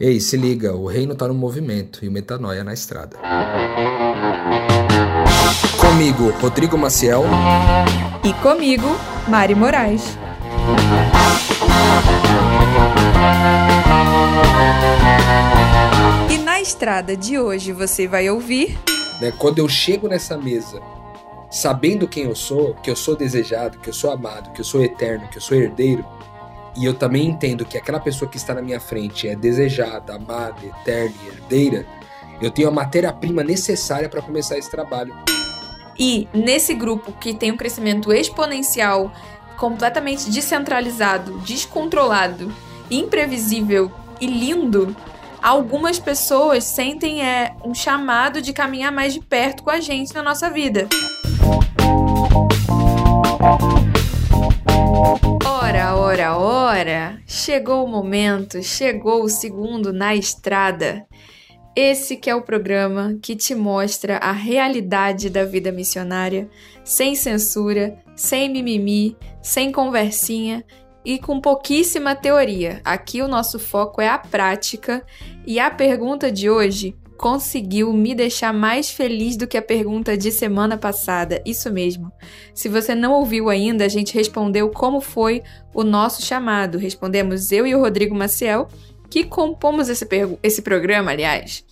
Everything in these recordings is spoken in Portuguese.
Ei, se liga, o reino tá no movimento e o metanoia na estrada. Comigo, Rodrigo Maciel. E comigo, Mari Moraes. E na estrada de hoje você vai ouvir. Né, quando eu chego nessa mesa, sabendo quem eu sou, que eu sou desejado, que eu sou amado, que eu sou eterno, que eu sou herdeiro, e eu também entendo que aquela pessoa que está na minha frente é desejada, amada, eterna e herdeira, eu tenho a matéria-prima necessária para começar esse trabalho. E nesse grupo que tem um crescimento exponencial, completamente descentralizado, descontrolado, imprevisível e lindo, algumas pessoas sentem é um chamado de caminhar mais de perto com a gente na nossa vida. Ora, ora, ora, chegou o momento, chegou o segundo na estrada. Esse que é o programa que te mostra a realidade da vida missionária, sem censura, sem mimimi, sem conversinha e com pouquíssima teoria. Aqui o nosso foco é a prática e a pergunta de hoje conseguiu me deixar mais feliz do que a pergunta de semana passada. Isso mesmo. Se você não ouviu ainda, a gente respondeu como foi o nosso chamado. Respondemos eu e o Rodrigo Maciel, que compomos esse, esse programa, aliás.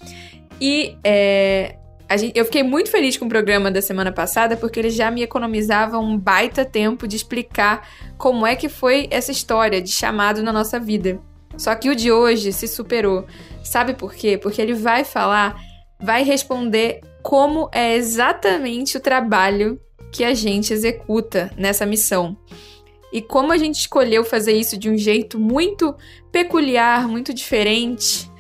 E é, Gente, eu fiquei muito feliz com o programa da semana passada porque ele já me economizava um baita tempo de explicar como é que foi essa história de chamado na nossa vida. Só que o de hoje se superou. Sabe por quê? Porque ele vai falar, vai responder como é exatamente o trabalho que a gente executa nessa missão. E como a gente escolheu fazer isso de um jeito muito peculiar, muito diferente,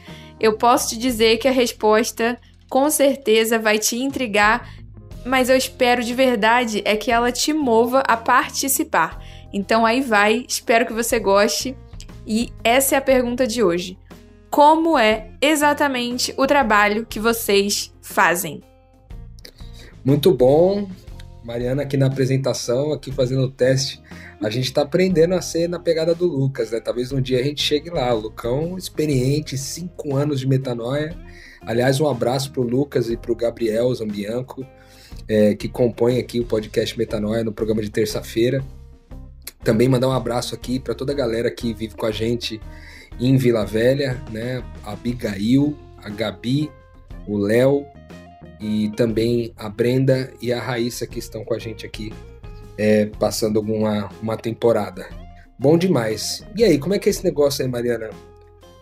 eu posso te dizer que a resposta com certeza vai te intrigar, mas eu espero de verdade é que ela te mova a participar. Então aí vai, espero que você goste. E essa é a pergunta de hoje. Como é exatamente o trabalho que vocês fazem? Muito bom. Mariana aqui na apresentação, aqui fazendo o teste. A gente está aprendendo a ser na pegada do Lucas, né? Talvez um dia a gente chegue lá. Lucão, experiente, cinco anos de metanoia. Aliás, um abraço para o Lucas e para o Gabriel Zambianco, é, que compõem aqui o podcast Metanoia no programa de terça-feira. Também mandar um abraço aqui para toda a galera que vive com a gente em Vila Velha, né? A Abigail, a Gabi, o Léo e também a Brenda e a Raíssa que estão com a gente aqui é, passando alguma uma temporada. Bom demais. E aí, como é que é esse negócio aí, Mariana?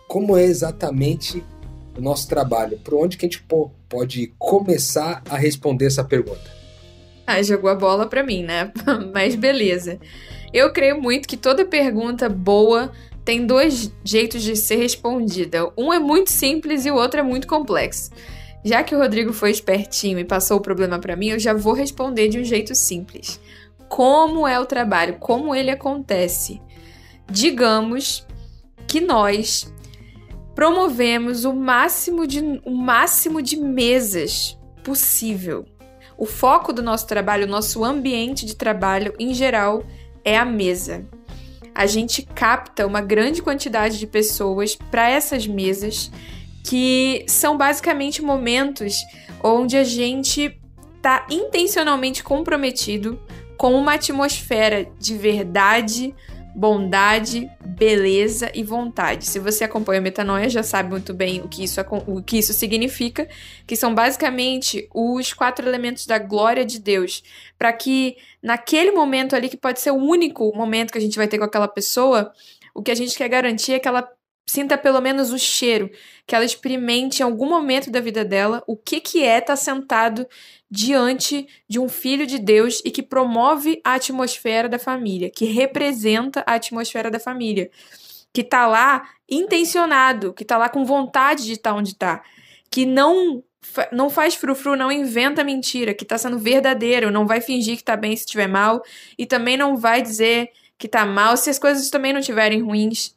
Como é exatamente o nosso trabalho? Por onde que a gente pode começar a responder essa pergunta? Ah, jogou a bola para mim, né? Mas beleza. Eu creio muito que toda pergunta boa tem dois jeitos de ser respondida. Um é muito simples e o outro é muito complexo. Já que o Rodrigo foi espertinho e passou o problema para mim, eu já vou responder de um jeito simples. Como é o trabalho? Como ele acontece? Digamos que nós promovemos o máximo de, o máximo de mesas possível. O foco do nosso trabalho, o nosso ambiente de trabalho em geral, é a mesa. A gente capta uma grande quantidade de pessoas para essas mesas, que são basicamente momentos onde a gente está intencionalmente comprometido com uma atmosfera de verdade, bondade, beleza e vontade. Se você acompanha a metanoia, já sabe muito bem o que isso, o que isso significa, que são basicamente os quatro elementos da glória de Deus, para que naquele momento ali, que pode ser o único momento que a gente vai ter com aquela pessoa, o que a gente quer garantir é que ela sinta pelo menos o cheiro, que ela experimente em algum momento da vida dela o que, que é estar tá sentado diante de um filho de Deus e que promove a atmosfera da família, que representa a atmosfera da família, que está lá intencionado, que está lá com vontade de estar tá onde está, que não não faz frufru, não inventa mentira, que está sendo verdadeiro, não vai fingir que está bem se estiver mal e também não vai dizer que está mal se as coisas também não estiverem ruins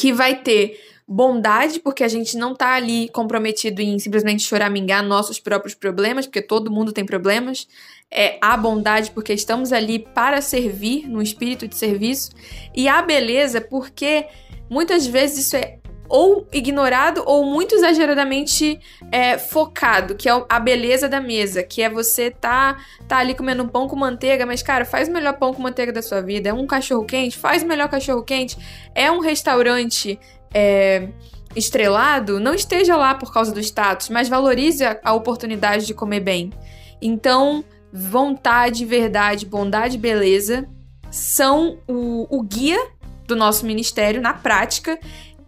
que vai ter bondade, porque a gente não tá ali comprometido em simplesmente choramingar nossos próprios problemas, porque todo mundo tem problemas. É a bondade, porque estamos ali para servir, no espírito de serviço. E a beleza, porque muitas vezes isso é ou ignorado ou muito exageradamente é, focado, que é a beleza da mesa, que é você tá, tá ali comendo pão com manteiga, mas cara, faz o melhor pão com manteiga da sua vida. É um cachorro quente, faz o melhor cachorro quente. É um restaurante é, estrelado, não esteja lá por causa do status, mas valorize a, a oportunidade de comer bem. Então, vontade, verdade, bondade, beleza são o, o guia do nosso ministério na prática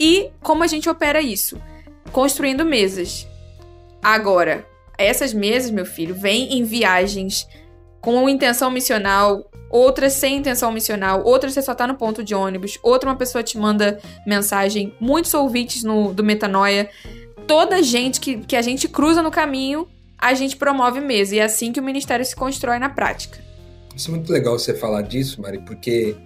e como a gente opera isso? Construindo mesas. Agora, essas mesas, meu filho, vêm em viagens com intenção missional, outras sem intenção missional, outras você só tá no ponto de ônibus, outra uma pessoa te manda mensagem, muitos ouvintes no, do Metanoia. Toda gente que, que a gente cruza no caminho, a gente promove mesa. E é assim que o ministério se constrói na prática. Isso é muito legal você falar disso, Mari, porque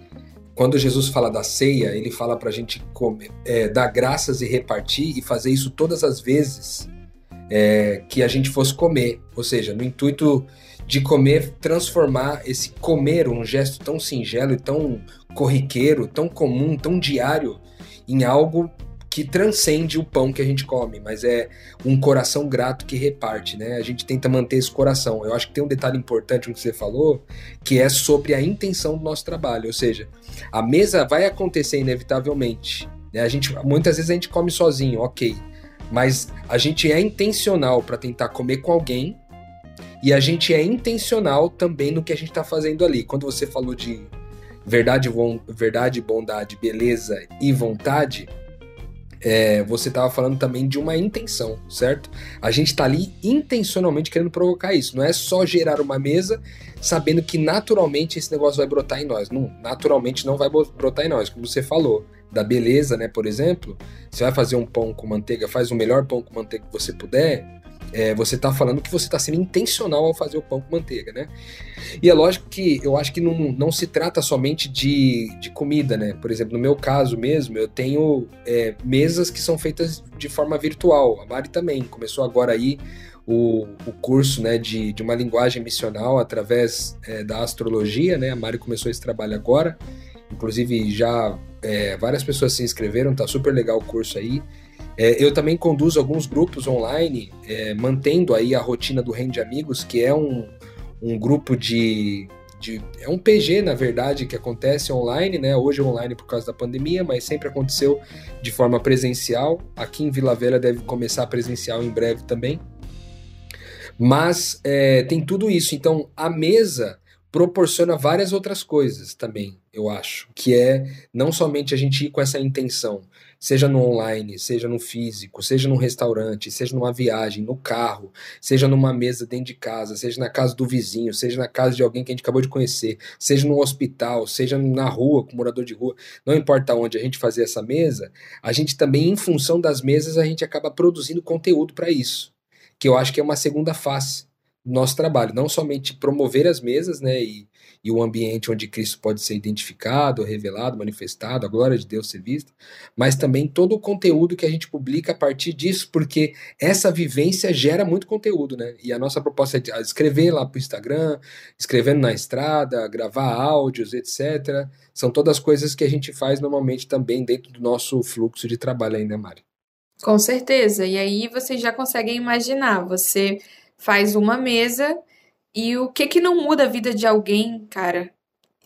quando Jesus fala da ceia, ele fala para a gente comer, é, dar graças e repartir e fazer isso todas as vezes é, que a gente fosse comer. Ou seja, no intuito de comer, transformar esse comer, um gesto tão singelo e tão corriqueiro, tão comum, tão diário, em algo que transcende o pão que a gente come, mas é um coração grato que reparte, né? A gente tenta manter esse coração. Eu acho que tem um detalhe importante no que você falou, que é sobre a intenção do nosso trabalho, ou seja, a mesa vai acontecer inevitavelmente. Né? A gente muitas vezes a gente come sozinho, ok, mas a gente é intencional para tentar comer com alguém e a gente é intencional também no que a gente está fazendo ali. Quando você falou de verdade, verdade, bondade, beleza e vontade, é, você estava falando também de uma intenção, certo? A gente está ali intencionalmente querendo provocar isso. Não é só gerar uma mesa sabendo que naturalmente esse negócio vai brotar em nós. Não, naturalmente não vai brotar em nós, como você falou. Da beleza, né? Por exemplo, você vai fazer um pão com manteiga, faz o melhor pão com manteiga que você puder é, você está falando que você está sendo intencional ao fazer o pão com manteiga, né? E é lógico que eu acho que não, não se trata somente de, de comida, né? Por exemplo, no meu caso mesmo, eu tenho é, mesas que são feitas de forma virtual. A Mari também começou agora aí o, o curso né, de, de uma linguagem missional através é, da astrologia, né? A Mari começou esse trabalho agora. Inclusive, já é, várias pessoas se inscreveram, tá super legal o curso aí. É, eu também conduzo alguns grupos online, é, mantendo aí a rotina do Rende Amigos, que é um, um grupo de, de, É um PG, na verdade, que acontece online, né? Hoje online por causa da pandemia, mas sempre aconteceu de forma presencial. Aqui em Vila Velha deve começar presencial em breve também. Mas é, tem tudo isso. Então, a mesa proporciona várias outras coisas também, eu acho. Que é não somente a gente ir com essa intenção seja no online, seja no físico, seja num restaurante, seja numa viagem, no carro, seja numa mesa dentro de casa, seja na casa do vizinho, seja na casa de alguém que a gente acabou de conhecer, seja no hospital, seja na rua, com morador de rua, não importa onde a gente fazer essa mesa, a gente também, em função das mesas, a gente acaba produzindo conteúdo para isso, que eu acho que é uma segunda face do nosso trabalho, não somente promover as mesas, né, e e o ambiente onde Cristo pode ser identificado, revelado, manifestado, a glória de Deus ser vista, mas também todo o conteúdo que a gente publica a partir disso, porque essa vivência gera muito conteúdo, né? E a nossa proposta é escrever lá para o Instagram, escrevendo na estrada, gravar áudios, etc. São todas coisas que a gente faz normalmente também dentro do nosso fluxo de trabalho aí, né, Mari? Com certeza. E aí vocês já conseguem imaginar, você faz uma mesa e o que que não muda a vida de alguém, cara?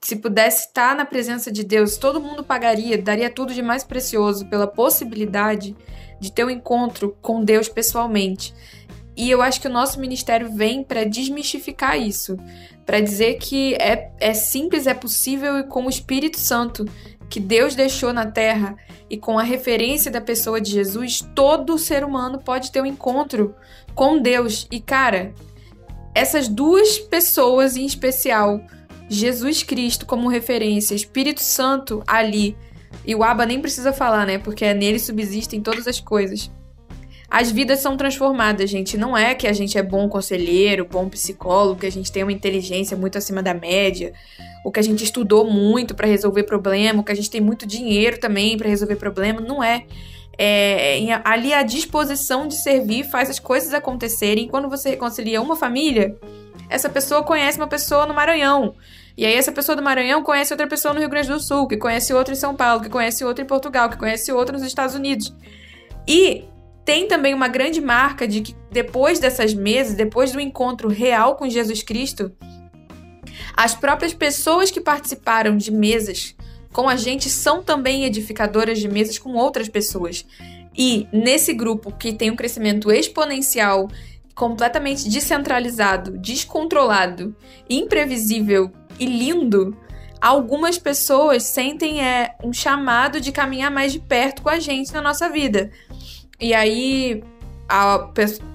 Se pudesse estar na presença de Deus, todo mundo pagaria, daria tudo de mais precioso pela possibilidade de ter um encontro com Deus pessoalmente. E eu acho que o nosso ministério vem para desmistificar isso, para dizer que é, é simples, é possível e com o Espírito Santo que Deus deixou na terra e com a referência da pessoa de Jesus, todo ser humano pode ter um encontro com Deus. E cara, essas duas pessoas em especial, Jesus Cristo como referência, Espírito Santo ali, e o Abba nem precisa falar, né? Porque é nele subsistem todas as coisas. As vidas são transformadas, gente. Não é que a gente é bom conselheiro, bom psicólogo, que a gente tem uma inteligência muito acima da média, ou que a gente estudou muito para resolver problema, ou que a gente tem muito dinheiro também para resolver problema. Não é é, ali a disposição de servir faz as coisas acontecerem. Quando você reconcilia uma família, essa pessoa conhece uma pessoa no Maranhão. E aí essa pessoa do Maranhão conhece outra pessoa no Rio Grande do Sul, que conhece outra em São Paulo, que conhece outra em Portugal, que conhece outra nos Estados Unidos. E tem também uma grande marca de que depois dessas mesas, depois do encontro real com Jesus Cristo, as próprias pessoas que participaram de mesas com a gente são também edificadoras de mesas com outras pessoas. E nesse grupo que tem um crescimento exponencial, completamente descentralizado, descontrolado, imprevisível e lindo, algumas pessoas sentem é, um chamado de caminhar mais de perto com a gente na nossa vida. E aí, a,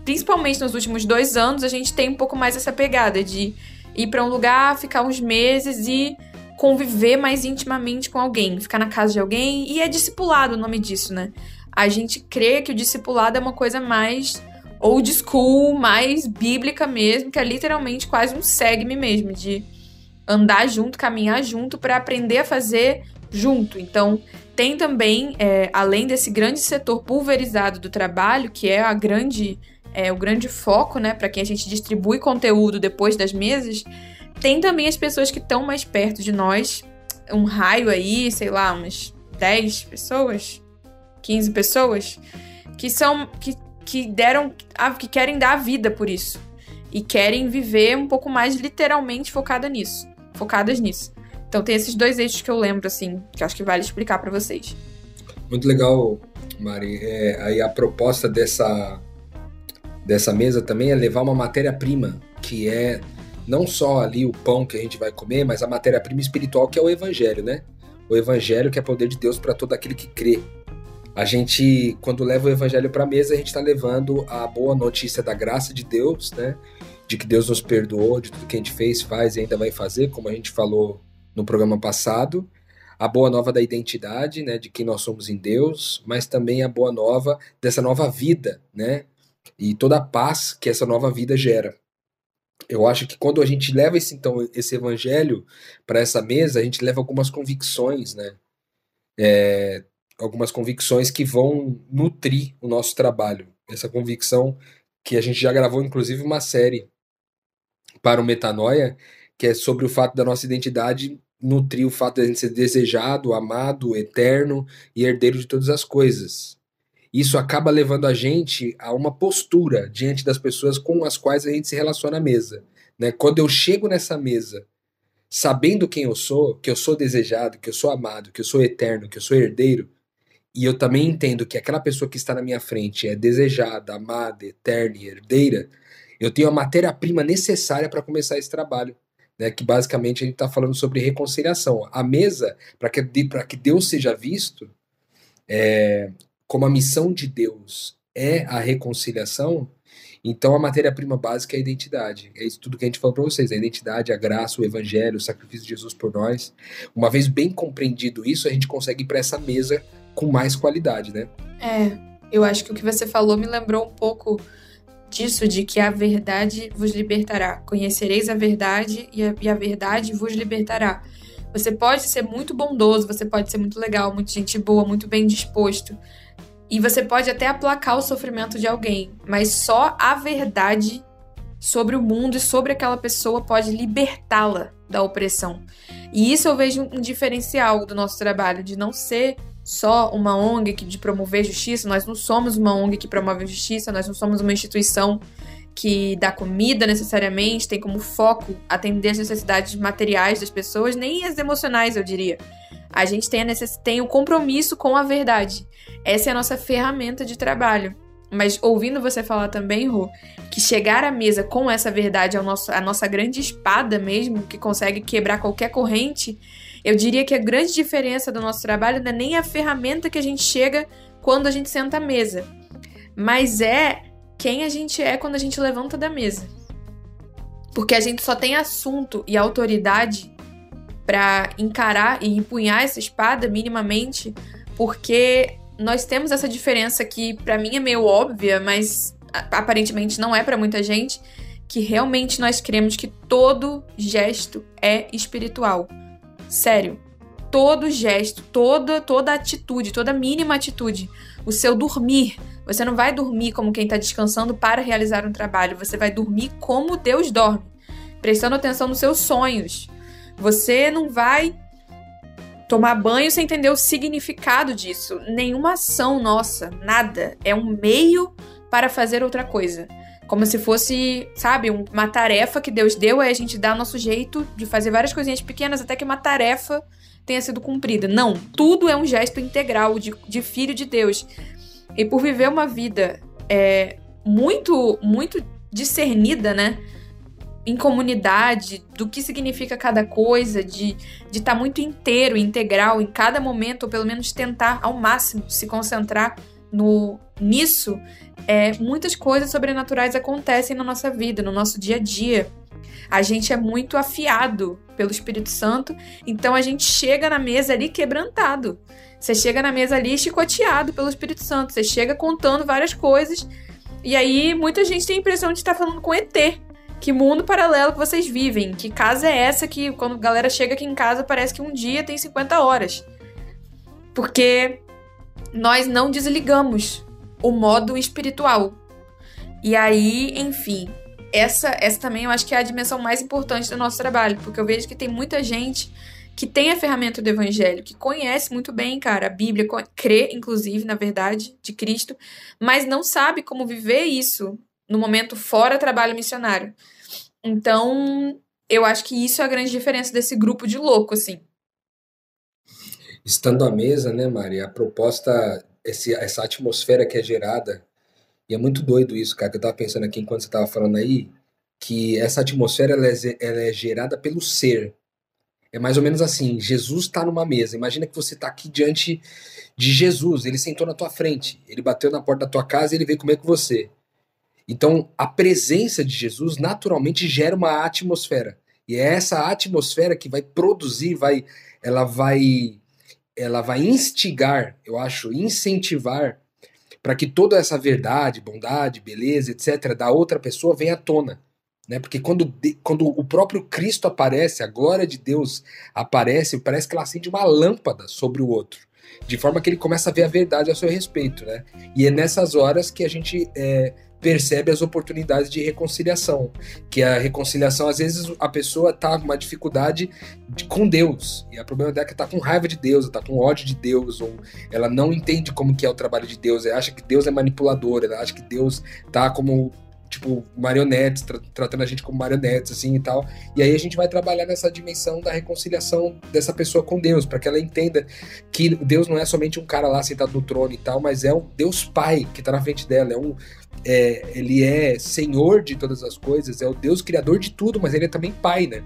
principalmente nos últimos dois anos, a gente tem um pouco mais essa pegada de ir para um lugar, ficar uns meses e conviver mais intimamente com alguém, ficar na casa de alguém, e é discipulado o nome disso, né? A gente crê que o discipulado é uma coisa mais old school, mais bíblica mesmo, que é literalmente quase um segue-me mesmo, de andar junto, caminhar junto para aprender a fazer junto. Então, tem também, é, além desse grande setor pulverizado do trabalho, que é a grande, é, o grande foco, né, para quem a gente distribui conteúdo depois das mesas, tem também as pessoas que estão mais perto de nós, um raio aí, sei lá, umas 10 pessoas, 15 pessoas, que são que, que deram, que querem dar a vida por isso e querem viver um pouco mais literalmente focada nisso, focadas nisso. Então tem esses dois eixos que eu lembro assim, que acho que vale explicar para vocês. Muito legal, Mari. É, aí a proposta dessa dessa mesa também é levar uma matéria-prima que é não só ali o pão que a gente vai comer, mas a matéria-prima espiritual que é o evangelho, né? O evangelho que é poder de Deus para todo aquele que crê. A gente, quando leva o evangelho para a mesa, a gente está levando a boa notícia da graça de Deus, né? De que Deus nos perdoou, de tudo que a gente fez, faz e ainda vai fazer, como a gente falou no programa passado. A boa nova da identidade, né? De quem nós somos em Deus, mas também a boa nova dessa nova vida, né? E toda a paz que essa nova vida gera eu acho que quando a gente leva esse, então, esse evangelho para essa mesa, a gente leva algumas convicções, né? É, algumas convicções que vão nutrir o nosso trabalho. Essa convicção que a gente já gravou, inclusive, uma série para o Metanoia, que é sobre o fato da nossa identidade nutrir o fato de a gente ser desejado, amado, eterno e herdeiro de todas as coisas isso acaba levando a gente a uma postura diante das pessoas com as quais a gente se relaciona à mesa. Né? Quando eu chego nessa mesa sabendo quem eu sou, que eu sou desejado, que eu sou amado, que eu sou eterno, que eu sou herdeiro, e eu também entendo que aquela pessoa que está na minha frente é desejada, amada, eterna e herdeira, eu tenho a matéria-prima necessária para começar esse trabalho. Né, que basicamente a gente está falando sobre reconciliação. A mesa, para que, que Deus seja visto, é, como a missão de Deus é a reconciliação, então a matéria-prima básica é a identidade. É isso tudo que a gente falou para vocês: a identidade, a graça, o evangelho, o sacrifício de Jesus por nós. Uma vez bem compreendido isso, a gente consegue ir para essa mesa com mais qualidade, né? É, eu acho que o que você falou me lembrou um pouco disso, de que a verdade vos libertará. Conhecereis a verdade e a, e a verdade vos libertará. Você pode ser muito bondoso, você pode ser muito legal, muito gente boa, muito bem disposto. E você pode até aplacar o sofrimento de alguém, mas só a verdade sobre o mundo e sobre aquela pessoa pode libertá-la da opressão. E isso eu vejo um diferencial do nosso trabalho, de não ser só uma ONG de promover justiça, nós não somos uma ONG que promove justiça, nós não somos uma instituição que dá comida necessariamente, tem como foco atender as necessidades materiais das pessoas, nem as emocionais, eu diria. A gente tem, a necess... tem o compromisso com a verdade. Essa é a nossa ferramenta de trabalho. Mas ouvindo você falar também, Rô, que chegar à mesa com essa verdade é a nossa grande espada mesmo, que consegue quebrar qualquer corrente, eu diria que a grande diferença do nosso trabalho não é nem a ferramenta que a gente chega quando a gente senta à mesa, mas é quem a gente é quando a gente levanta da mesa. Porque a gente só tem assunto e autoridade para encarar e empunhar essa espada minimamente, porque nós temos essa diferença que para mim é meio óbvia, mas aparentemente não é para muita gente, que realmente nós cremos que todo gesto é espiritual. Sério, todo gesto, toda toda atitude, toda mínima atitude, o seu dormir, você não vai dormir como quem está descansando para realizar um trabalho, você vai dormir como Deus dorme, prestando atenção nos seus sonhos, você não vai tomar banho sem entender o significado disso. Nenhuma ação nossa, nada. É um meio para fazer outra coisa. Como se fosse, sabe, uma tarefa que Deus deu, aí a gente dá o nosso jeito de fazer várias coisinhas pequenas até que uma tarefa tenha sido cumprida. Não, tudo é um gesto integral de, de filho de Deus. E por viver uma vida é, muito, muito discernida, né? Em comunidade, do que significa cada coisa, de estar tá muito inteiro, integral em cada momento, ou pelo menos tentar ao máximo se concentrar no nisso, é, muitas coisas sobrenaturais acontecem na nossa vida, no nosso dia a dia. A gente é muito afiado pelo Espírito Santo, então a gente chega na mesa ali quebrantado. Você chega na mesa ali chicoteado pelo Espírito Santo, você chega contando várias coisas, e aí muita gente tem a impressão de estar falando com ET. Que mundo paralelo que vocês vivem? Que casa é essa que quando a galera chega aqui em casa parece que um dia tem 50 horas? Porque nós não desligamos o modo espiritual. E aí, enfim, essa, essa também eu acho que é a dimensão mais importante do nosso trabalho, porque eu vejo que tem muita gente que tem a ferramenta do evangelho, que conhece muito bem, cara, a Bíblia, crê, inclusive, na verdade, de Cristo, mas não sabe como viver isso no momento fora trabalho missionário. Então, eu acho que isso é a grande diferença desse grupo de louco, assim. Estando à mesa, né, Mari, a proposta esse, essa atmosfera que é gerada, e é muito doido isso, cara, que eu tava pensando aqui enquanto você tava falando aí, que essa atmosfera ela é, ela é gerada pelo ser. É mais ou menos assim, Jesus está numa mesa, imagina que você está aqui diante de Jesus, ele sentou na tua frente, ele bateu na porta da tua casa e ele veio comer com você. Então, a presença de Jesus naturalmente gera uma atmosfera. E é essa atmosfera que vai produzir, vai, ela vai ela vai instigar, eu acho, incentivar para que toda essa verdade, bondade, beleza, etc., da outra pessoa venha à tona. Né? Porque quando, quando o próprio Cristo aparece, a glória de Deus aparece, parece que ela acende uma lâmpada sobre o outro. De forma que ele começa a ver a verdade a seu respeito. Né? E é nessas horas que a gente é, percebe as oportunidades de reconciliação. Que a reconciliação, às vezes, a pessoa tá com uma dificuldade de, com Deus. E o problema dela é que tá com raiva de Deus, tá com ódio de Deus, ou ela não entende como que é o trabalho de Deus, ela acha que Deus é manipulador, ela acha que Deus tá como tipo, marionetes, tra tratando a gente como marionetes, assim e tal. E aí a gente vai trabalhar nessa dimensão da reconciliação dessa pessoa com Deus, para que ela entenda que Deus não é somente um cara lá sentado no trono e tal, mas é um Deus Pai que tá na frente dela, é um. É, ele é Senhor de todas as coisas, é o Deus Criador de tudo, mas ele é também Pai, né?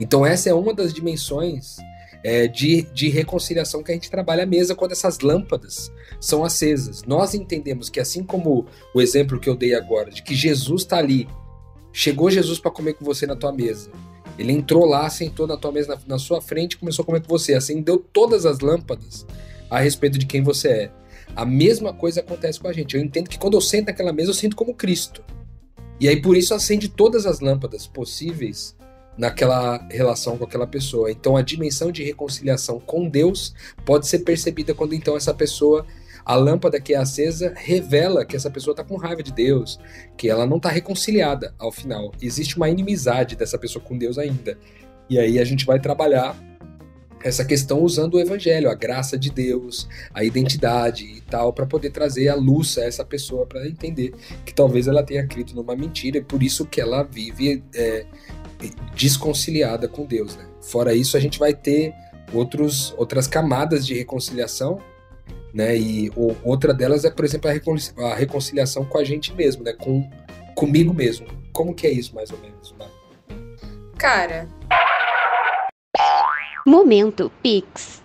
Então essa é uma das dimensões é, de, de reconciliação que a gente trabalha à mesa quando essas lâmpadas são acesas. Nós entendemos que, assim como o exemplo que eu dei agora, de que Jesus está ali, chegou Jesus para comer com você na tua mesa. Ele entrou lá, sentou na tua mesa, na, na sua frente, começou a comer com você, acendeu todas as lâmpadas a respeito de quem você é. A mesma coisa acontece com a gente. Eu entendo que quando eu sento naquela mesa, eu sinto como Cristo. E aí por isso acende todas as lâmpadas possíveis naquela relação com aquela pessoa. Então a dimensão de reconciliação com Deus pode ser percebida quando então essa pessoa a lâmpada que é acesa revela que essa pessoa está com raiva de Deus, que ela não está reconciliada ao final. Existe uma inimizade dessa pessoa com Deus ainda. E aí a gente vai trabalhar essa questão usando o evangelho, a graça de Deus, a identidade e tal, para poder trazer a luz a essa pessoa para entender que talvez ela tenha crido numa mentira e por isso que ela vive é, desconciliada com Deus. Né? Fora isso, a gente vai ter outros, outras camadas de reconciliação, né? E ou, outra delas é, por exemplo, a, reconciliação, a reconciliação com a gente mesmo, né? Com comigo mesmo. Como que é isso, mais ou menos, Mar? Cara. Momento Pix.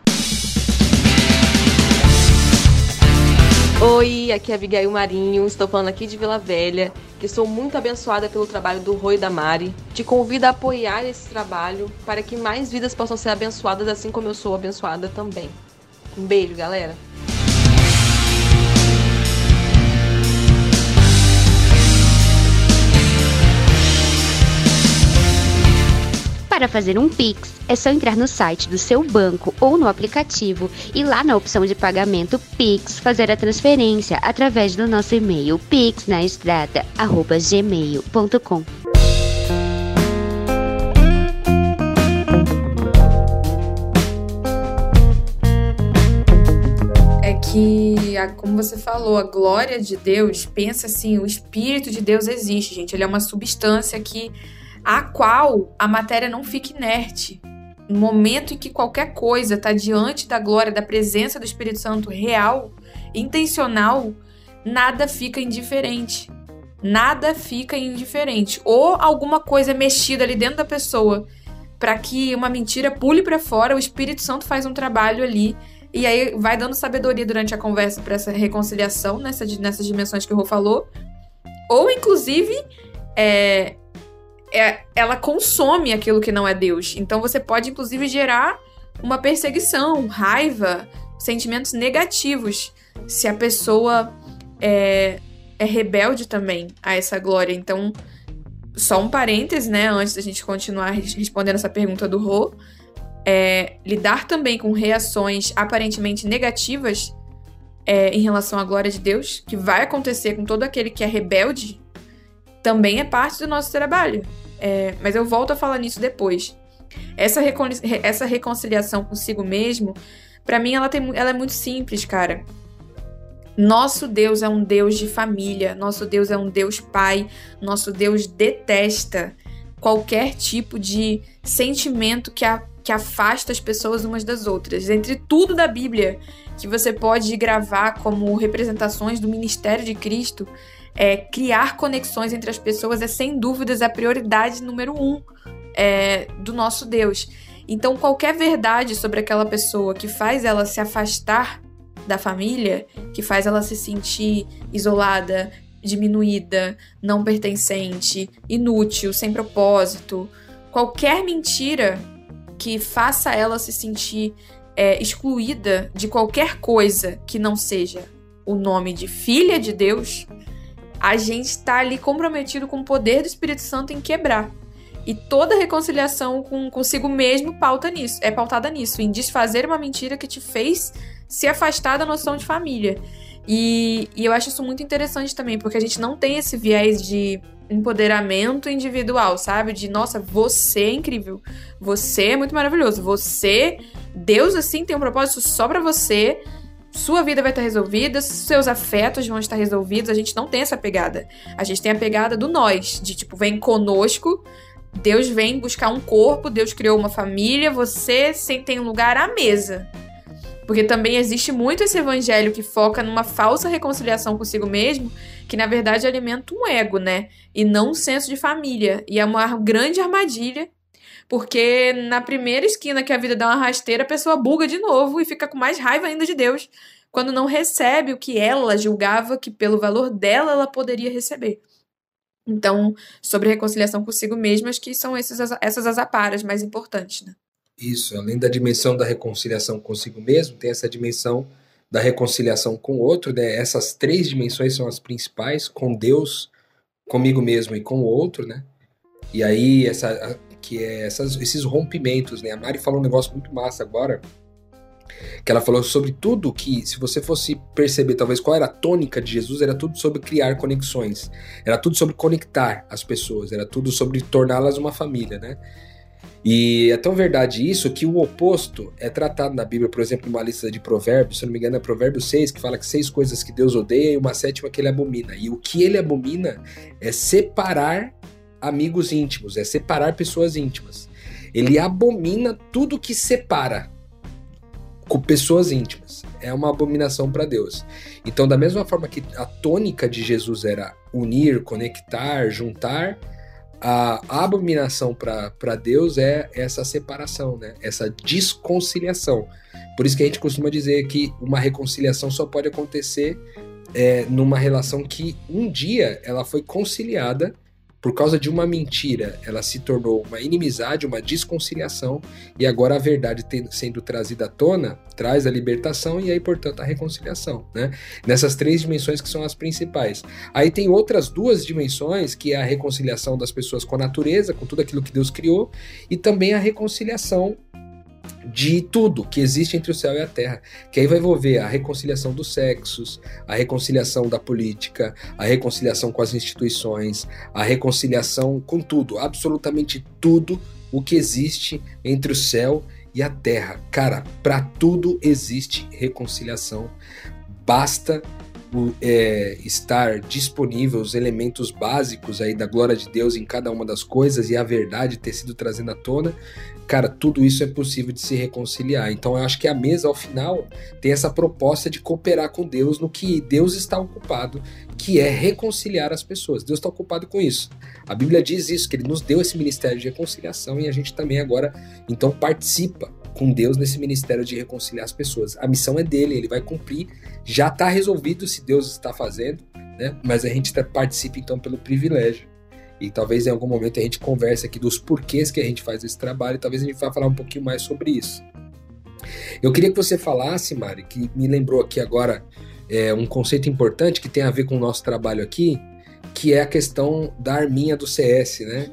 Oi, aqui é Abigail Marinho, estou falando aqui de Vila Velha, que sou muito abençoada pelo trabalho do Rui da Mari. Te convido a apoiar esse trabalho para que mais vidas possam ser abençoadas assim como eu sou abençoada também. Um beijo, galera! para fazer um Pix, é só entrar no site do seu banco ou no aplicativo e lá na opção de pagamento Pix fazer a transferência através do nosso e-mail pixnaestrada@gmail.com. É que, a, como você falou, a glória de Deus, pensa assim, o espírito de Deus existe, gente, ele é uma substância que a qual a matéria não fica inerte. No momento em que qualquer coisa está diante da glória, da presença do Espírito Santo real, intencional, nada fica indiferente. Nada fica indiferente. Ou alguma coisa é mexida ali dentro da pessoa para que uma mentira pule para fora, o Espírito Santo faz um trabalho ali e aí vai dando sabedoria durante a conversa para essa reconciliação nessa, nessas dimensões que o Rô falou. Ou, inclusive, é, é, ela consome aquilo que não é Deus. Então você pode, inclusive, gerar uma perseguição, raiva, sentimentos negativos se a pessoa é, é rebelde também a essa glória. Então, só um parêntese, né, antes da gente continuar respondendo essa pergunta do Rô. É, lidar também com reações aparentemente negativas é, em relação à glória de Deus, que vai acontecer com todo aquele que é rebelde, também é parte do nosso trabalho. É, mas eu volto a falar nisso depois. Essa, recon essa reconciliação consigo mesmo, para mim, ela, tem, ela é muito simples, cara. Nosso Deus é um Deus de família, nosso Deus é um Deus pai, nosso Deus detesta qualquer tipo de sentimento que, a, que afasta as pessoas umas das outras. Entre tudo da Bíblia que você pode gravar como representações do ministério de Cristo, é, criar conexões entre as pessoas é sem dúvidas a prioridade número um é, do nosso Deus. Então, qualquer verdade sobre aquela pessoa que faz ela se afastar da família que faz ela se sentir isolada, diminuída, não pertencente, inútil, sem propósito. Qualquer mentira que faça ela se sentir é, excluída de qualquer coisa que não seja o nome de filha de Deus, a gente está ali comprometido com o poder do Espírito Santo em quebrar. E toda reconciliação com consigo mesmo pauta nisso, é pautada nisso, em desfazer uma mentira que te fez se afastar da noção de família. E, e eu acho isso muito interessante também, porque a gente não tem esse viés de empoderamento individual, sabe? De nossa, você é incrível, você é muito maravilhoso, você, Deus assim tem um propósito só para você. Sua vida vai estar resolvida, seus afetos vão estar resolvidos. A gente não tem essa pegada. A gente tem a pegada do nós, de tipo, vem conosco, Deus vem buscar um corpo, Deus criou uma família, você tem um lugar à mesa. Porque também existe muito esse evangelho que foca numa falsa reconciliação consigo mesmo, que na verdade alimenta um ego, né? E não um senso de família. E é uma grande armadilha, porque na primeira esquina que a vida dá uma rasteira, a pessoa buga de novo e fica com mais raiva ainda de Deus, quando não recebe o que ela julgava que pelo valor dela ela poderia receber. Então, sobre reconciliação consigo mesmo, acho que são esses, essas as aparas mais importantes, né? Isso, além da dimensão da reconciliação consigo mesmo, tem essa dimensão da reconciliação com o outro, né? Essas três dimensões são as principais, com Deus, comigo mesmo e com o outro, né? E aí essa que é essas, esses rompimentos, né? A Mari falou um negócio muito massa agora, que ela falou sobre tudo que, se você fosse perceber talvez qual era a tônica de Jesus, era tudo sobre criar conexões, era tudo sobre conectar as pessoas, era tudo sobre torná-las uma família, né? E é tão verdade isso que o oposto é tratado na Bíblia, por exemplo, numa lista de provérbios, se não me engano é provérbio 6, que fala que seis coisas que Deus odeia e uma sétima que ele abomina. E o que ele abomina é separar amigos íntimos, é separar pessoas íntimas. Ele abomina tudo que separa com pessoas íntimas. É uma abominação para Deus. Então, da mesma forma que a tônica de Jesus era unir, conectar, juntar, a, abominação para Deus é essa separação, né? essa desconciliação. Por isso que a gente costuma dizer que uma reconciliação só pode acontecer é, numa relação que um dia ela foi conciliada por causa de uma mentira, ela se tornou uma inimizade, uma desconciliação, e agora a verdade sendo trazida à tona traz a libertação e aí, portanto, a reconciliação, né? Nessas três dimensões que são as principais. Aí tem outras duas dimensões, que é a reconciliação das pessoas com a natureza, com tudo aquilo que Deus criou, e também a reconciliação de tudo que existe entre o céu e a terra, que aí vai envolver a reconciliação dos sexos, a reconciliação da política, a reconciliação com as instituições, a reconciliação com tudo, absolutamente tudo o que existe entre o céu e a terra. Cara, para tudo existe reconciliação basta é, estar disponível os elementos básicos aí da glória de Deus em cada uma das coisas e a verdade ter sido trazida à tona, cara, tudo isso é possível de se reconciliar. Então eu acho que a mesa, ao final, tem essa proposta de cooperar com Deus no que Deus está ocupado, que é reconciliar as pessoas. Deus está ocupado com isso. A Bíblia diz isso, que ele nos deu esse ministério de reconciliação e a gente também agora, então, participa com Deus nesse ministério de reconciliar as pessoas. A missão é dele, ele vai cumprir, já está resolvido se Deus está fazendo, né? Mas a gente tá, participa então pelo privilégio. E talvez em algum momento a gente converse aqui dos porquês que a gente faz esse trabalho, e talvez a gente vá falar um pouquinho mais sobre isso. Eu queria que você falasse, Mari, que me lembrou aqui agora é, um conceito importante que tem a ver com o nosso trabalho aqui, que é a questão da arminha do CS, né?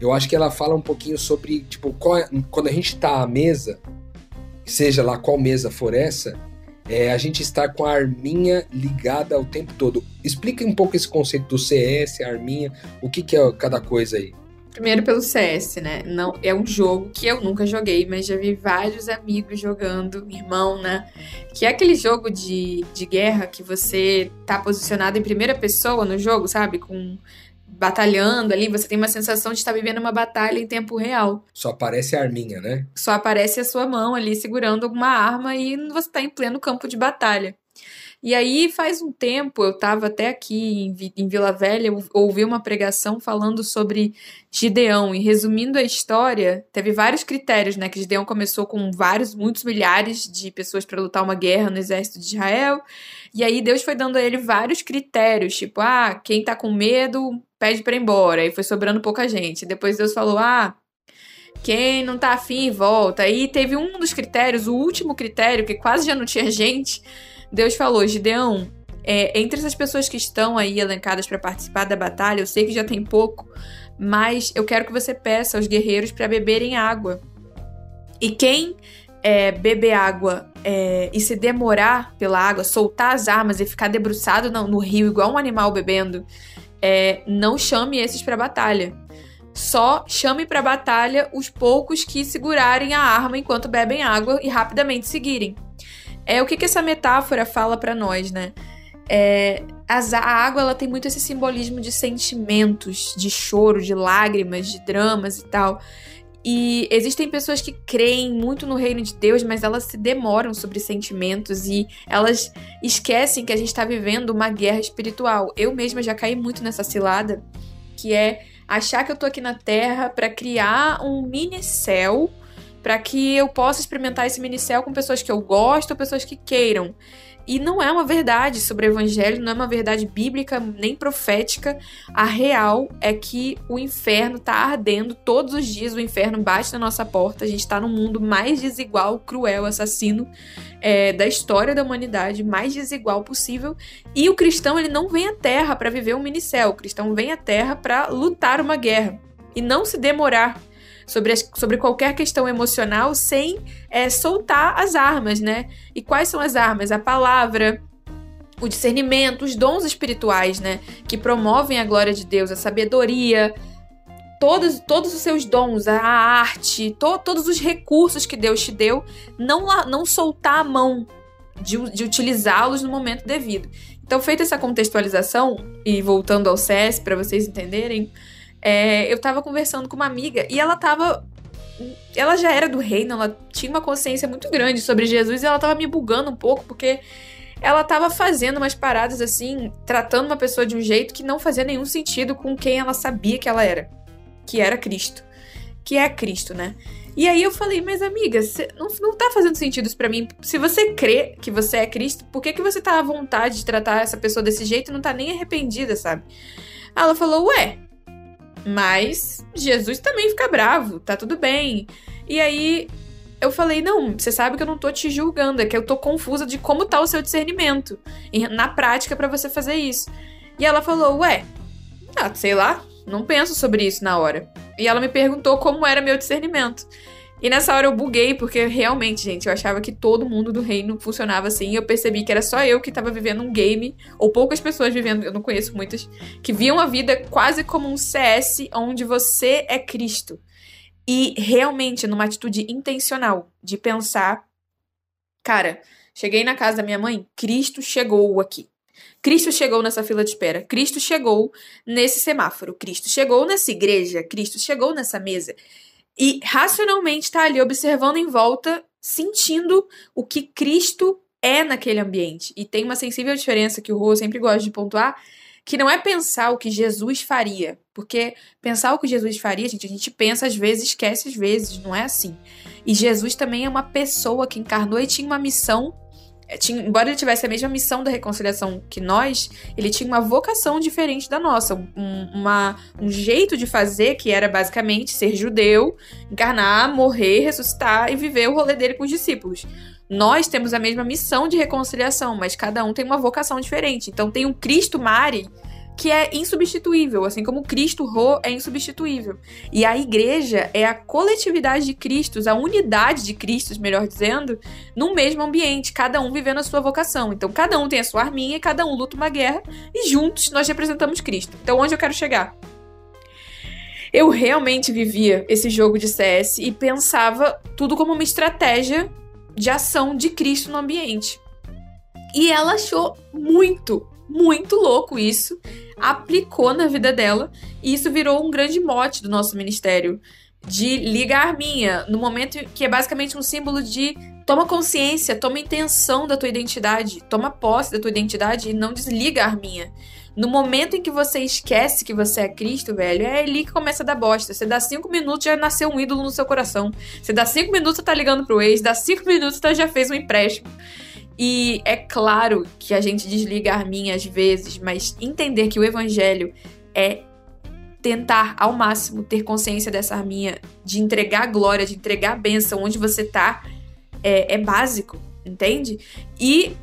Eu acho que ela fala um pouquinho sobre, tipo, é, quando a gente está à mesa, seja lá qual mesa for essa, é a gente estar com a arminha ligada o tempo todo. Explica um pouco esse conceito do CS, a arminha, o que, que é cada coisa aí. Primeiro pelo CS, né? Não é um jogo que eu nunca joguei, mas já vi vários amigos jogando, irmão, né? Que é aquele jogo de, de guerra que você tá posicionado em primeira pessoa no jogo, sabe? Com batalhando ali, você tem uma sensação de estar vivendo uma batalha em tempo real. Só aparece a arminha, né? Só aparece a sua mão ali segurando alguma arma e você está em pleno campo de batalha. E aí, faz um tempo, eu estava até aqui em, Vila Velha, ouvi uma pregação falando sobre Gideão. E resumindo a história, teve vários critérios, né? Que Gideão começou com vários, muitos milhares de pessoas para lutar uma guerra no exército de Israel. E aí Deus foi dando a ele vários critérios, tipo, ah, quem tá com medo pede para ir embora. E foi sobrando pouca gente. Depois Deus falou, ah, quem não tá afim volta. Aí teve um dos critérios, o último critério, que quase já não tinha gente Deus falou: Gideão, é, entre essas pessoas que estão aí elencadas para participar da batalha, eu sei que já tem pouco, mas eu quero que você peça aos guerreiros para beberem água. E quem é, beber água é, e se demorar pela água, soltar as armas e ficar debruçado no, no rio igual um animal bebendo, é, não chame esses para batalha. Só chame para batalha os poucos que segurarem a arma enquanto bebem água e rapidamente seguirem. É o que, que essa metáfora fala para nós, né? É, a água ela tem muito esse simbolismo de sentimentos, de choro, de lágrimas, de dramas e tal. E existem pessoas que creem muito no reino de Deus, mas elas se demoram sobre sentimentos e elas esquecem que a gente está vivendo uma guerra espiritual. Eu mesma já caí muito nessa cilada, que é achar que eu tô aqui na Terra para criar um mini céu para que eu possa experimentar esse minicel com pessoas que eu gosto pessoas que queiram. E não é uma verdade sobre o evangelho, não é uma verdade bíblica nem profética. A real é que o inferno está ardendo todos os dias, o inferno bate na nossa porta. A gente está no mundo mais desigual, cruel, assassino é, da história da humanidade, mais desigual possível. E o cristão ele não vem à Terra para viver um minicel, o cristão vem à Terra para lutar uma guerra e não se demorar sobre, as, sobre qualquer questão emocional sem é, soltar as armas, né? E quais são as armas? A palavra, o discernimento, os dons espirituais, né? Que promovem a glória de Deus, a sabedoria, todos, todos os seus dons, a arte, to, todos os recursos que Deus te deu, não, não soltar a mão de, de utilizá-los no momento devido. Então, feita essa contextualização, e voltando ao CS para vocês entenderem, é, eu tava conversando com uma amiga e ela tava. Ela já era do reino, ela tinha uma consciência muito grande sobre Jesus e ela tava me bugando um pouco, porque ela tava fazendo umas paradas assim, tratando uma pessoa de um jeito que não fazia nenhum sentido com quem ela sabia que ela era. Que era Cristo. Que é Cristo, né? E aí eu falei, mas amiga, não, não tá fazendo sentido isso pra mim. Se você crê que você é Cristo, por que, que você tá à vontade de tratar essa pessoa desse jeito e não tá nem arrependida, sabe? Ela falou, ué, mas Jesus também fica bravo, tá tudo bem. E aí eu falei: não, você sabe que eu não tô te julgando, é que eu tô confusa de como tá o seu discernimento na prática para você fazer isso. E ela falou: ué, ah, sei lá, não penso sobre isso na hora. E ela me perguntou como era meu discernimento. E nessa hora eu buguei, porque realmente, gente, eu achava que todo mundo do reino funcionava assim. E eu percebi que era só eu que tava vivendo um game, ou poucas pessoas vivendo, eu não conheço muitas, que viam a vida quase como um CS onde você é Cristo. E realmente numa atitude intencional de pensar, cara, Cheguei na casa da minha mãe, Cristo chegou aqui. Cristo chegou nessa fila de espera. Cristo chegou nesse semáforo. Cristo chegou nessa igreja. Cristo chegou nessa mesa. E racionalmente está ali observando em volta, sentindo o que Cristo é naquele ambiente. E tem uma sensível diferença que o Rô sempre gosta de pontuar, que não é pensar o que Jesus faria. Porque pensar o que Jesus faria, gente, a gente pensa às vezes, esquece às vezes, não é assim. E Jesus também é uma pessoa que encarnou e tinha uma missão tinha, embora ele tivesse a mesma missão da reconciliação que nós, ele tinha uma vocação diferente da nossa, um, uma, um jeito de fazer que era basicamente ser judeu, encarnar, morrer, ressuscitar e viver o rolê dele com os discípulos. Nós temos a mesma missão de reconciliação, mas cada um tem uma vocação diferente. Então tem um Cristo Mari que é insubstituível, assim como Cristo Rô é insubstituível. E a igreja é a coletividade de Cristos, a unidade de Cristos, melhor dizendo, no mesmo ambiente, cada um vivendo a sua vocação. Então, cada um tem a sua arminha e cada um luta uma guerra e juntos nós representamos Cristo. Então, onde eu quero chegar? Eu realmente vivia esse jogo de CS e pensava tudo como uma estratégia de ação de Cristo no ambiente. E ela achou muito, muito louco isso aplicou na vida dela e isso virou um grande mote do nosso ministério de liga a arminha, no momento que é basicamente um símbolo de toma consciência, toma intenção da tua identidade, toma posse da tua identidade e não desliga a arminha. No momento em que você esquece que você é Cristo, velho, é ali que começa a dar bosta. Você dá cinco minutos, já nasceu um ídolo no seu coração. Você dá cinco minutos, tá ligando pro ex. Dá cinco minutos, você já fez um empréstimo. E é claro que a gente desliga a arminha às vezes, mas entender que o evangelho é tentar ao máximo ter consciência dessa arminha, de entregar a glória, de entregar a bênção onde você tá, é, é básico, entende? E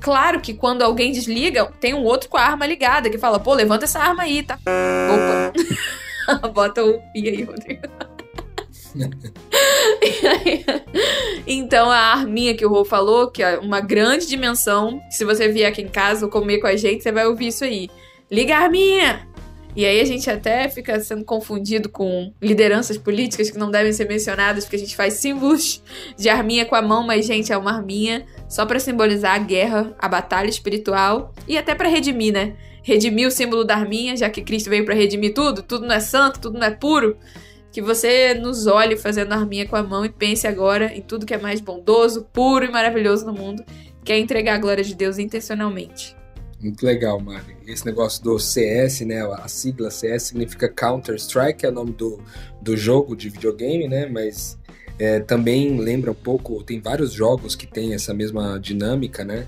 claro que quando alguém desliga, tem um outro com a arma ligada que fala: pô, levanta essa arma aí, tá? Opa! Bota o pi aí, Rodrigo. então a arminha que o Rô falou, que é uma grande dimensão, se você vier aqui em casa ou comer com a gente, você vai ouvir isso aí. Liga a arminha! E aí a gente até fica sendo confundido com lideranças políticas que não devem ser mencionadas, porque a gente faz símbolos de arminha com a mão, mas gente, é uma arminha só para simbolizar a guerra, a batalha espiritual e até para redimir, né? Redimir o símbolo da arminha, já que Cristo veio para redimir tudo, tudo não é santo, tudo não é puro. Que você nos olhe fazendo arminha com a mão e pense agora em tudo que é mais bondoso, puro e maravilhoso no mundo, que é entregar a glória de Deus intencionalmente. Muito legal, Mari. Esse negócio do CS, né? A sigla CS significa Counter Strike, é o nome do, do jogo de videogame, né? Mas é, também lembra um pouco, tem vários jogos que tem essa mesma dinâmica, né?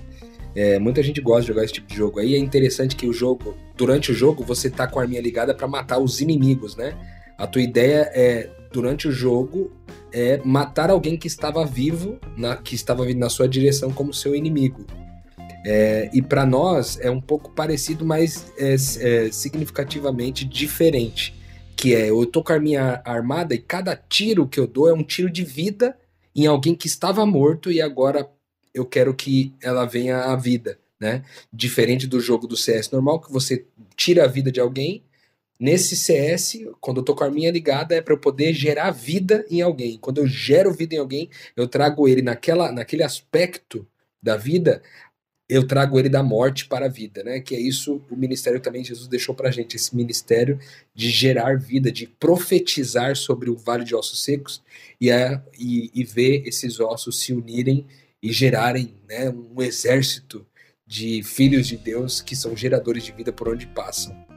É, muita gente gosta de jogar esse tipo de jogo. Aí é interessante que o jogo, durante o jogo, você tá com a arminha ligada para matar os inimigos, né? A tua ideia é, durante o jogo, é matar alguém que estava vivo, na, que estava vindo na sua direção como seu inimigo. É, e para nós é um pouco parecido, mas é, é, significativamente diferente. Que é, eu tô com a minha armada e cada tiro que eu dou é um tiro de vida em alguém que estava morto e agora eu quero que ela venha à vida, né? Diferente do jogo do CS normal, que você tira a vida de alguém Nesse CS, quando eu tô com a arminha ligada, é para eu poder gerar vida em alguém. Quando eu gero vida em alguém, eu trago ele naquela, naquele aspecto da vida, eu trago ele da morte para a vida, né? Que é isso o ministério também Jesus deixou pra gente, esse ministério de gerar vida, de profetizar sobre o vale de ossos secos e, é, e, e ver esses ossos se unirem e gerarem né, um exército de filhos de Deus que são geradores de vida por onde passam.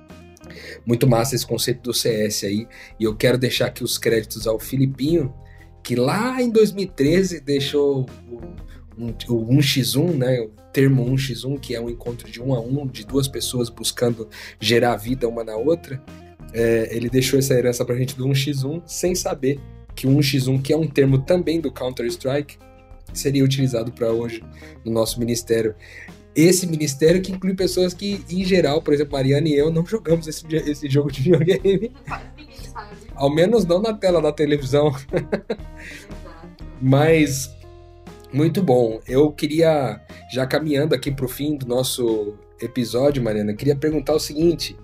Muito massa esse conceito do CS aí. E eu quero deixar aqui os créditos ao Filipinho, que lá em 2013 deixou o, um, o 1x1, né? O termo 1x1, que é um encontro de um a um, de duas pessoas buscando gerar vida uma na outra. É, ele deixou essa herança pra gente do 1x1 sem saber que o 1x1, que é um termo também do Counter-Strike, seria utilizado para hoje no nosso ministério esse ministério que inclui pessoas que, em geral, por exemplo, Mariana e eu não jogamos esse, esse jogo de videogame. Ao menos não na tela da televisão. Mas muito bom. Eu queria, já caminhando aqui para o fim do nosso episódio, Mariana, queria perguntar o seguinte: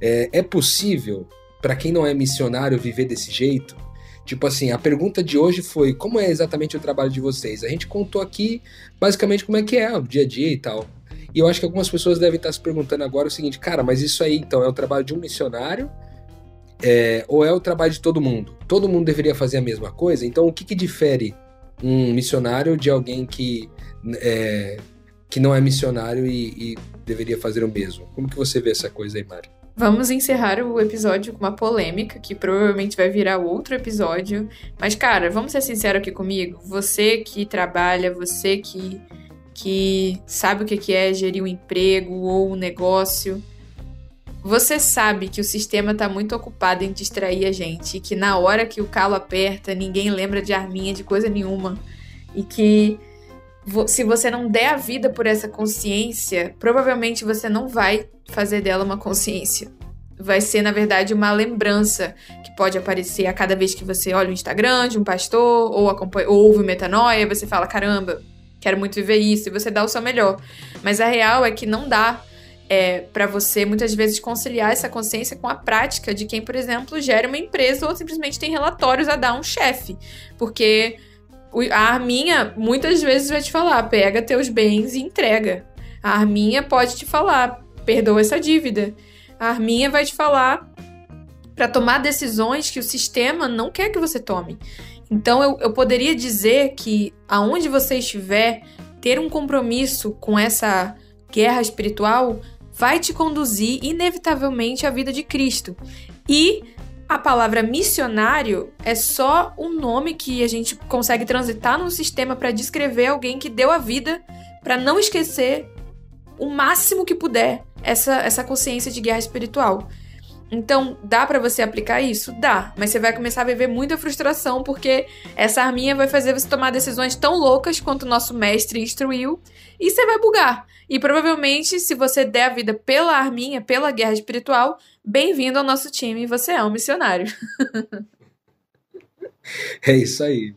é, é possível para quem não é missionário viver desse jeito? Tipo assim, a pergunta de hoje foi: como é exatamente o trabalho de vocês? A gente contou aqui basicamente como é que é o dia a dia e tal. E eu acho que algumas pessoas devem estar se perguntando agora o seguinte, cara, mas isso aí então é o trabalho de um missionário é, ou é o trabalho de todo mundo? Todo mundo deveria fazer a mesma coisa? Então o que, que difere um missionário de alguém que, é, que não é missionário e, e, deveria fazer o mesmo? Como que você vê essa coisa aí, Mari? Vamos encerrar o episódio com uma polêmica que provavelmente vai virar outro episódio. Mas, cara, vamos ser sinceros aqui comigo. Você que trabalha, você que, que sabe o que é gerir um emprego ou um negócio você sabe que o sistema está muito ocupado em distrair a gente e que na hora que o calo aperta, ninguém lembra de arminha de coisa nenhuma. E que se você não der a vida por essa consciência, provavelmente você não vai fazer dela uma consciência. Vai ser, na verdade, uma lembrança que pode aparecer a cada vez que você olha o Instagram de um pastor ou, acompanha, ou ouve metanoia, você fala: caramba, quero muito viver isso, e você dá o seu melhor. Mas a real é que não dá é, para você muitas vezes conciliar essa consciência com a prática de quem, por exemplo, gera uma empresa ou simplesmente tem relatórios a dar um chefe. Porque a Arminha muitas vezes vai te falar: pega teus bens e entrega. A Arminha pode te falar: perdoa essa dívida. A Arminha vai te falar para tomar decisões que o sistema não quer que você tome. Então eu, eu poderia dizer que aonde você estiver, ter um compromisso com essa guerra espiritual vai te conduzir inevitavelmente à vida de Cristo. E a palavra missionário é só um nome que a gente consegue transitar num sistema para descrever alguém que deu a vida para não esquecer o máximo que puder essa, essa consciência de guerra espiritual. Então, dá para você aplicar isso? Dá, mas você vai começar a viver muita frustração porque essa arminha vai fazer você tomar decisões tão loucas quanto o nosso mestre instruiu e você vai bugar. E provavelmente, se você der a vida pela arminha, pela guerra espiritual, bem-vindo ao nosso time, você é um missionário. é isso aí.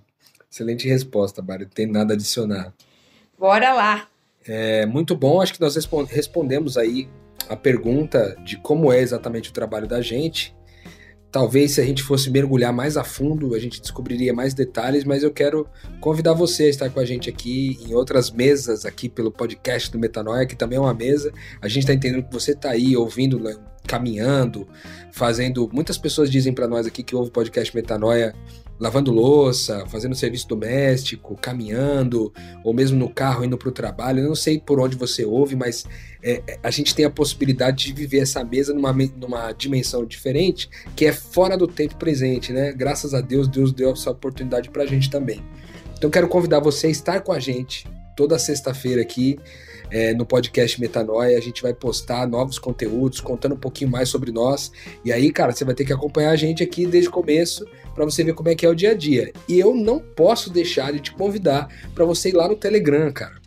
Excelente resposta, Mário. Não tem nada a adicionar. Bora lá. É muito bom, acho que nós respondemos aí a pergunta de como é exatamente o trabalho da gente. Talvez se a gente fosse mergulhar mais a fundo, a gente descobriria mais detalhes, mas eu quero convidar você a estar com a gente aqui em outras mesas aqui pelo podcast do Metanoia, que também é uma mesa. A gente está entendendo que você está aí ouvindo, né, caminhando, fazendo. Muitas pessoas dizem para nós aqui que ouve o podcast Metanoia lavando louça, fazendo serviço doméstico, caminhando, ou mesmo no carro indo para o trabalho. Eu não sei por onde você ouve, mas é, é, a gente tem a possibilidade de viver essa mesa numa, numa dimensão diferente, que é fora do tempo presente, né? Graças a Deus, Deus deu essa oportunidade para a gente também. Então quero convidar você a estar com a gente toda sexta-feira aqui é, no podcast Metanoia. A gente vai postar novos conteúdos, contando um pouquinho mais sobre nós. E aí, cara, você vai ter que acompanhar a gente aqui desde o começo para você ver como é que é o dia a dia. E eu não posso deixar de te convidar para você ir lá no Telegram, cara.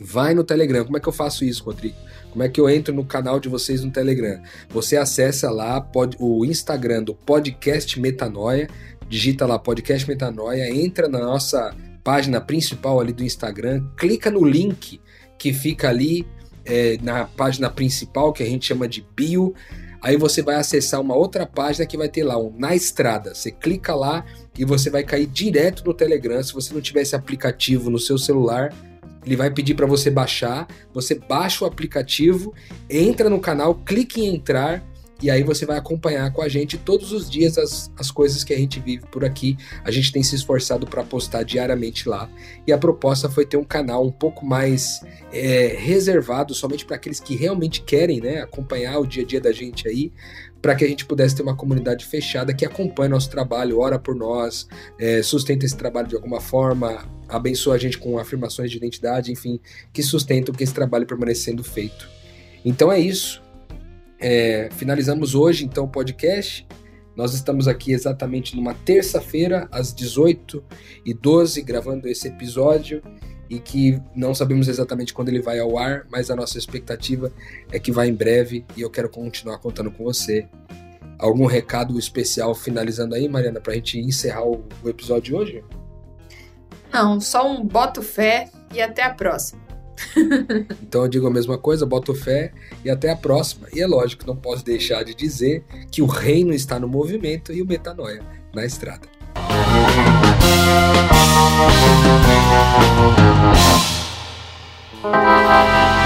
Vai no Telegram. Como é que eu faço isso, Rodrigo? Como é que eu entro no canal de vocês no Telegram? Você acessa lá o Instagram do Podcast Metanoia, digita lá Podcast Metanoia, entra na nossa página principal ali do Instagram, clica no link que fica ali é, na página principal, que a gente chama de bio. Aí você vai acessar uma outra página que vai ter lá um Na Estrada. Você clica lá e você vai cair direto no Telegram. Se você não tiver esse aplicativo no seu celular, ele vai pedir para você baixar. Você baixa o aplicativo, entra no canal, clique em entrar e aí você vai acompanhar com a gente todos os dias as, as coisas que a gente vive por aqui. A gente tem se esforçado para postar diariamente lá. E a proposta foi ter um canal um pouco mais é, reservado somente para aqueles que realmente querem né, acompanhar o dia a dia da gente aí, para que a gente pudesse ter uma comunidade fechada que acompanha nosso trabalho, ora por nós, é, sustenta esse trabalho de alguma forma, abençoa a gente com afirmações de identidade, enfim, que sustentam que esse trabalho permaneça sendo feito. Então é isso. É, finalizamos hoje então o podcast. Nós estamos aqui exatamente numa terça-feira, às 18h12, gravando esse episódio e que não sabemos exatamente quando ele vai ao ar, mas a nossa expectativa é que vai em breve e eu quero continuar contando com você. Algum recado especial finalizando aí, Mariana, para a gente encerrar o, o episódio de hoje? Não, só um boto fé e até a próxima. Então eu digo a mesma coisa, boto fé e até a próxima. E é lógico, não posso deixar de dizer que o reino está no movimento e o metanoia na estrada. Música